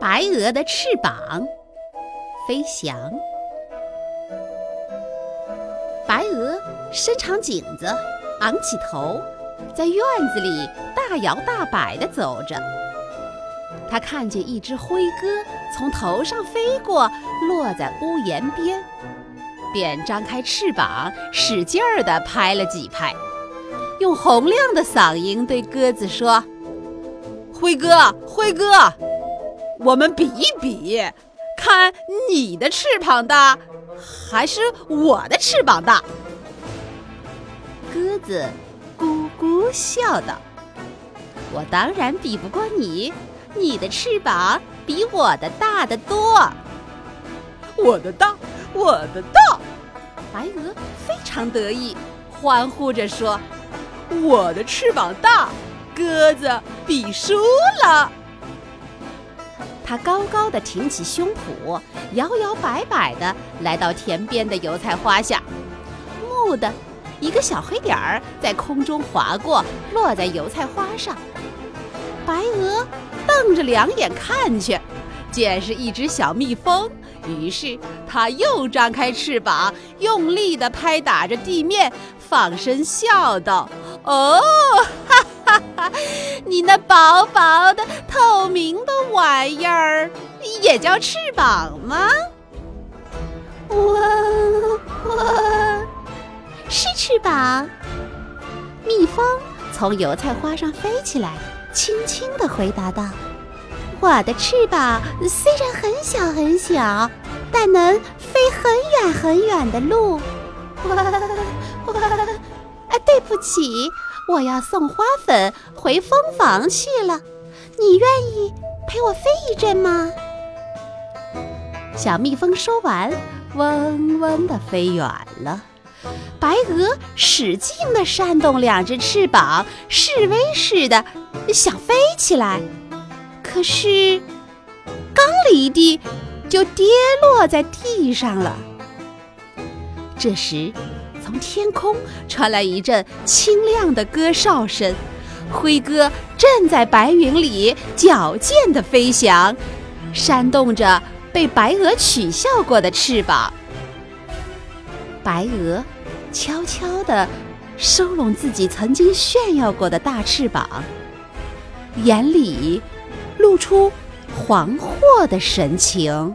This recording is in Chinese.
白鹅的翅膀飞翔。白鹅伸长颈子，昂起头，在院子里大摇大摆地走着。它看见一只灰鸽从头上飞过，落在屋檐边，便张开翅膀，使劲儿地拍了几拍，用洪亮的嗓音对鸽子说：“灰鸽，灰鸽。”我们比一比，看你的翅膀大，还是我的翅膀大？鸽子咕咕笑道：“我当然比不过你，你的翅膀比我的大得多。”我的大，我的大！白鹅非常得意，欢呼着说：“我的翅膀大，鸽子比输了。”他高高的挺起胸脯，摇摇摆摆的来到田边的油菜花下。蓦地，一个小黑点儿在空中划过，落在油菜花上。白鹅瞪着两眼看去，见是一只小蜜蜂，于是它又张开翅膀，用力的拍打着地面，放声笑道：“哦，你那薄薄的、透明的……”玩意儿也叫翅膀吗？我我是翅膀。蜜蜂从油菜花上飞起来，轻轻地回答道：“我的翅膀虽然很小很小，但能飞很远很远的路。”我我啊，对不起，我要送花粉回蜂房去了。你愿意？陪我飞一阵吗？小蜜蜂说完，嗡嗡地飞远了。白鹅使劲地扇动两只翅膀，示威似的想飞起来，可是刚离地，就跌落在地上了。这时，从天空传来一阵清亮的歌哨声。灰鸽正在白云里矫健地飞翔，扇动着被白鹅取笑过的翅膀。白鹅悄悄地收拢自己曾经炫耀过的大翅膀，眼里露出惶惑的神情。